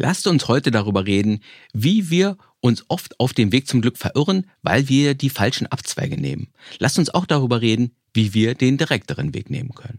Lasst uns heute darüber reden, wie wir uns oft auf dem Weg zum Glück verirren, weil wir die falschen Abzweige nehmen. Lasst uns auch darüber reden, wie wir den direkteren Weg nehmen können.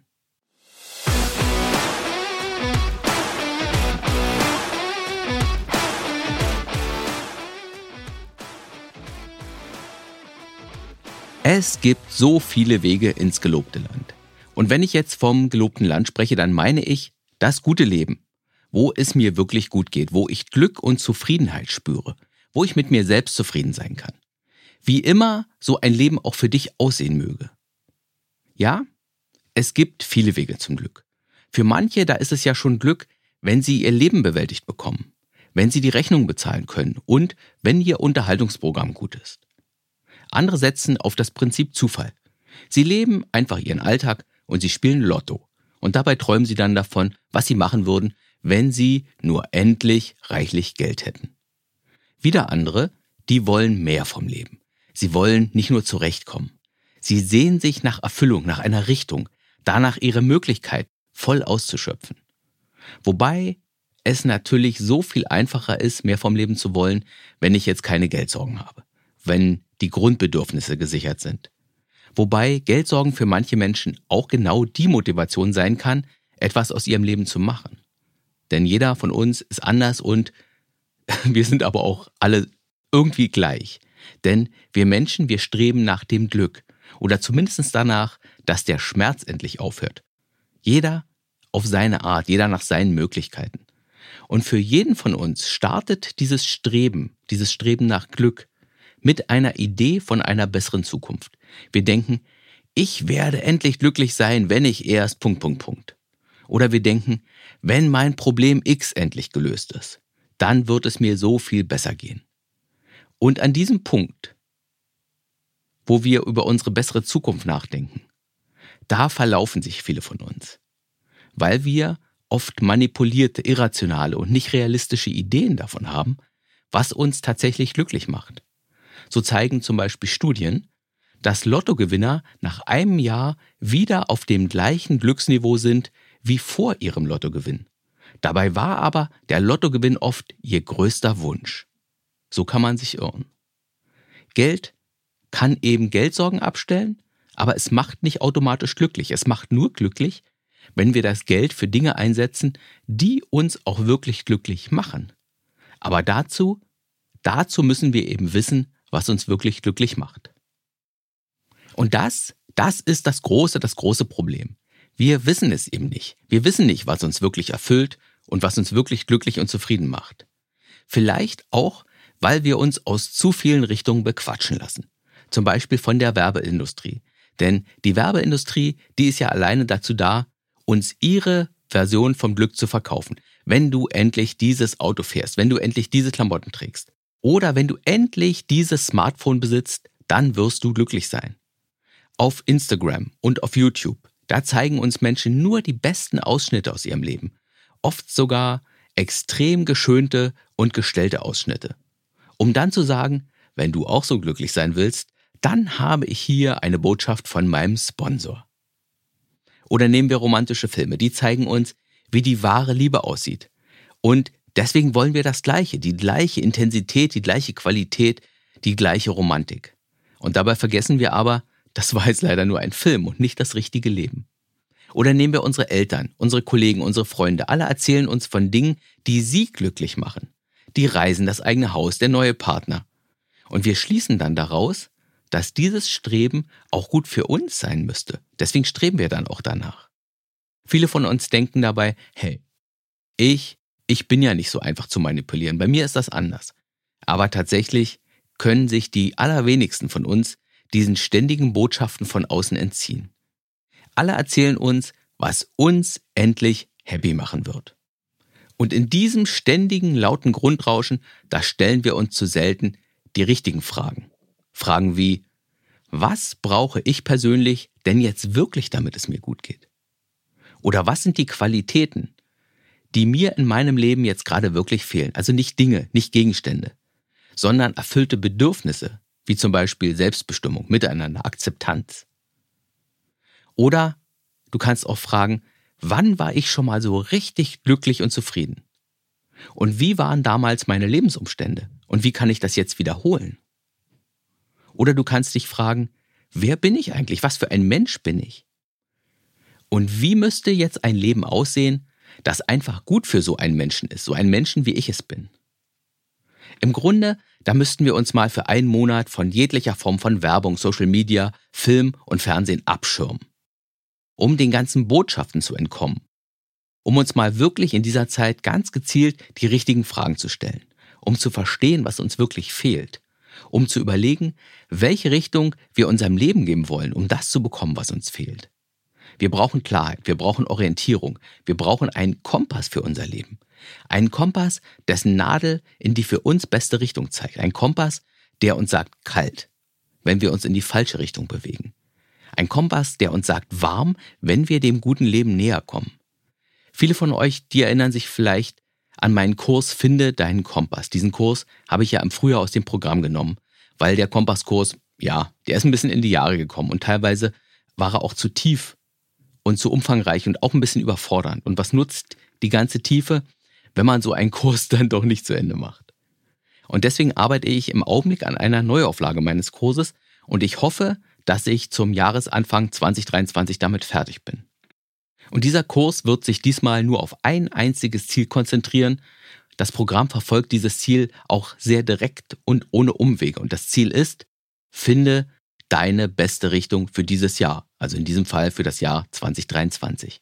Es gibt so viele Wege ins gelobte Land. Und wenn ich jetzt vom gelobten Land spreche, dann meine ich das gute Leben, wo es mir wirklich gut geht, wo ich Glück und Zufriedenheit spüre, wo ich mit mir selbst zufrieden sein kann. Wie immer so ein Leben auch für dich aussehen möge. Ja, es gibt viele Wege zum Glück. Für manche, da ist es ja schon Glück, wenn sie ihr Leben bewältigt bekommen, wenn sie die Rechnung bezahlen können und wenn ihr Unterhaltungsprogramm gut ist. Andere setzen auf das Prinzip Zufall. Sie leben einfach ihren Alltag und sie spielen Lotto. Und dabei träumen sie dann davon, was sie machen würden, wenn sie nur endlich reichlich Geld hätten. Wieder andere, die wollen mehr vom Leben. Sie wollen nicht nur zurechtkommen. Sie sehen sich nach Erfüllung, nach einer Richtung, danach ihre Möglichkeit voll auszuschöpfen. Wobei es natürlich so viel einfacher ist, mehr vom Leben zu wollen, wenn ich jetzt keine Geldsorgen habe, wenn die Grundbedürfnisse gesichert sind. Wobei Geldsorgen für manche Menschen auch genau die Motivation sein kann, etwas aus ihrem Leben zu machen. Denn jeder von uns ist anders und wir sind aber auch alle irgendwie gleich. Denn wir Menschen, wir streben nach dem Glück oder zumindest danach, dass der Schmerz endlich aufhört. Jeder auf seine Art, jeder nach seinen Möglichkeiten. Und für jeden von uns startet dieses Streben, dieses Streben nach Glück mit einer Idee von einer besseren Zukunft. Wir denken, ich werde endlich glücklich sein, wenn ich erst Punkt, Punkt, Punkt. Oder wir denken, wenn mein Problem X endlich gelöst ist, dann wird es mir so viel besser gehen. Und an diesem Punkt, wo wir über unsere bessere Zukunft nachdenken, da verlaufen sich viele von uns, weil wir oft manipulierte, irrationale und nicht realistische Ideen davon haben, was uns tatsächlich glücklich macht. So zeigen zum Beispiel Studien, dass Lottogewinner nach einem Jahr wieder auf dem gleichen Glücksniveau sind wie vor ihrem Lottogewinn. Dabei war aber der Lottogewinn oft ihr größter Wunsch. So kann man sich irren. Geld kann eben Geldsorgen abstellen, aber es macht nicht automatisch glücklich. Es macht nur glücklich, wenn wir das Geld für Dinge einsetzen, die uns auch wirklich glücklich machen. Aber dazu, dazu müssen wir eben wissen, was uns wirklich glücklich macht. Und das, das ist das große, das große Problem. Wir wissen es eben nicht. Wir wissen nicht, was uns wirklich erfüllt und was uns wirklich glücklich und zufrieden macht. Vielleicht auch, weil wir uns aus zu vielen Richtungen bequatschen lassen. Zum Beispiel von der Werbeindustrie. Denn die Werbeindustrie, die ist ja alleine dazu da, uns ihre Version vom Glück zu verkaufen. Wenn du endlich dieses Auto fährst, wenn du endlich diese Klamotten trägst, oder wenn du endlich dieses Smartphone besitzt, dann wirst du glücklich sein. Auf Instagram und auf YouTube, da zeigen uns Menschen nur die besten Ausschnitte aus ihrem Leben. Oft sogar extrem geschönte und gestellte Ausschnitte. Um dann zu sagen, wenn du auch so glücklich sein willst, dann habe ich hier eine Botschaft von meinem Sponsor. Oder nehmen wir romantische Filme, die zeigen uns, wie die wahre Liebe aussieht und Deswegen wollen wir das Gleiche, die gleiche Intensität, die gleiche Qualität, die gleiche Romantik. Und dabei vergessen wir aber, das war jetzt leider nur ein Film und nicht das richtige Leben. Oder nehmen wir unsere Eltern, unsere Kollegen, unsere Freunde. Alle erzählen uns von Dingen, die sie glücklich machen. Die Reisen, das eigene Haus, der neue Partner. Und wir schließen dann daraus, dass dieses Streben auch gut für uns sein müsste. Deswegen streben wir dann auch danach. Viele von uns denken dabei, hey, ich ich bin ja nicht so einfach zu manipulieren. Bei mir ist das anders. Aber tatsächlich können sich die allerwenigsten von uns diesen ständigen Botschaften von außen entziehen. Alle erzählen uns, was uns endlich happy machen wird. Und in diesem ständigen lauten Grundrauschen, da stellen wir uns zu selten die richtigen Fragen. Fragen wie, was brauche ich persönlich denn jetzt wirklich, damit es mir gut geht? Oder was sind die Qualitäten, die mir in meinem Leben jetzt gerade wirklich fehlen. Also nicht Dinge, nicht Gegenstände, sondern erfüllte Bedürfnisse, wie zum Beispiel Selbstbestimmung, Miteinander, Akzeptanz. Oder du kannst auch fragen, wann war ich schon mal so richtig glücklich und zufrieden? Und wie waren damals meine Lebensumstände? Und wie kann ich das jetzt wiederholen? Oder du kannst dich fragen, wer bin ich eigentlich? Was für ein Mensch bin ich? Und wie müsste jetzt ein Leben aussehen, das einfach gut für so einen Menschen ist, so einen Menschen, wie ich es bin? Im Grunde, da müssten wir uns mal für einen Monat von jeglicher Form von Werbung, Social Media, Film und Fernsehen abschirmen, um den ganzen Botschaften zu entkommen, um uns mal wirklich in dieser Zeit ganz gezielt die richtigen Fragen zu stellen, um zu verstehen, was uns wirklich fehlt, um zu überlegen, welche Richtung wir unserem Leben geben wollen, um das zu bekommen, was uns fehlt. Wir brauchen Klarheit, wir brauchen Orientierung, wir brauchen einen Kompass für unser Leben. Einen Kompass, dessen Nadel in die für uns beste Richtung zeigt. Ein Kompass, der uns sagt kalt, wenn wir uns in die falsche Richtung bewegen. Ein Kompass, der uns sagt warm, wenn wir dem guten Leben näher kommen. Viele von euch, die erinnern sich vielleicht an meinen Kurs Finde deinen Kompass. Diesen Kurs habe ich ja im Frühjahr aus dem Programm genommen, weil der Kompasskurs, ja, der ist ein bisschen in die Jahre gekommen und teilweise war er auch zu tief und zu umfangreich und auch ein bisschen überfordernd. Und was nutzt die ganze Tiefe, wenn man so einen Kurs dann doch nicht zu Ende macht? Und deswegen arbeite ich im Augenblick an einer Neuauflage meines Kurses und ich hoffe, dass ich zum Jahresanfang 2023 damit fertig bin. Und dieser Kurs wird sich diesmal nur auf ein einziges Ziel konzentrieren. Das Programm verfolgt dieses Ziel auch sehr direkt und ohne Umwege. Und das Ziel ist, finde deine beste Richtung für dieses Jahr, also in diesem Fall für das Jahr 2023.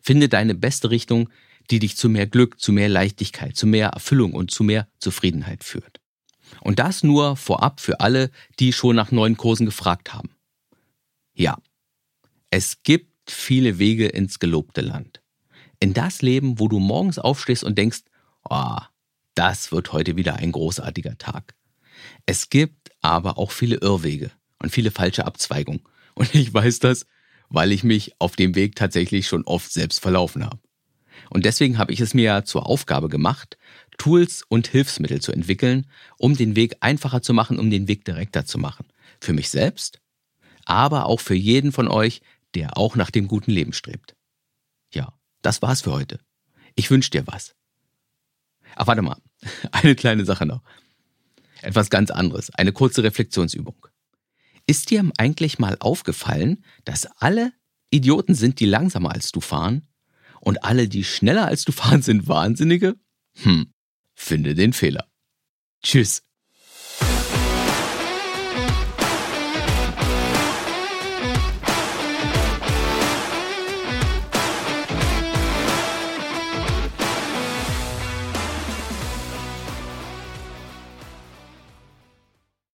Finde deine beste Richtung, die dich zu mehr Glück, zu mehr Leichtigkeit, zu mehr Erfüllung und zu mehr Zufriedenheit führt. Und das nur vorab für alle, die schon nach neuen Kursen gefragt haben. Ja, es gibt viele Wege ins gelobte Land. In das Leben, wo du morgens aufstehst und denkst, oh, das wird heute wieder ein großartiger Tag. Es gibt aber auch viele Irrwege, und viele falsche Abzweigungen. Und ich weiß das, weil ich mich auf dem Weg tatsächlich schon oft selbst verlaufen habe. Und deswegen habe ich es mir zur Aufgabe gemacht, Tools und Hilfsmittel zu entwickeln, um den Weg einfacher zu machen, um den Weg direkter zu machen. Für mich selbst, aber auch für jeden von euch, der auch nach dem guten Leben strebt. Ja, das war's für heute. Ich wünsche dir was. Ach, warte mal. Eine kleine Sache noch. Etwas ganz anderes. Eine kurze Reflexionsübung. Ist dir eigentlich mal aufgefallen, dass alle Idioten sind, die langsamer als du fahren? Und alle, die schneller als du fahren, sind Wahnsinnige? Hm, finde den Fehler. Tschüss.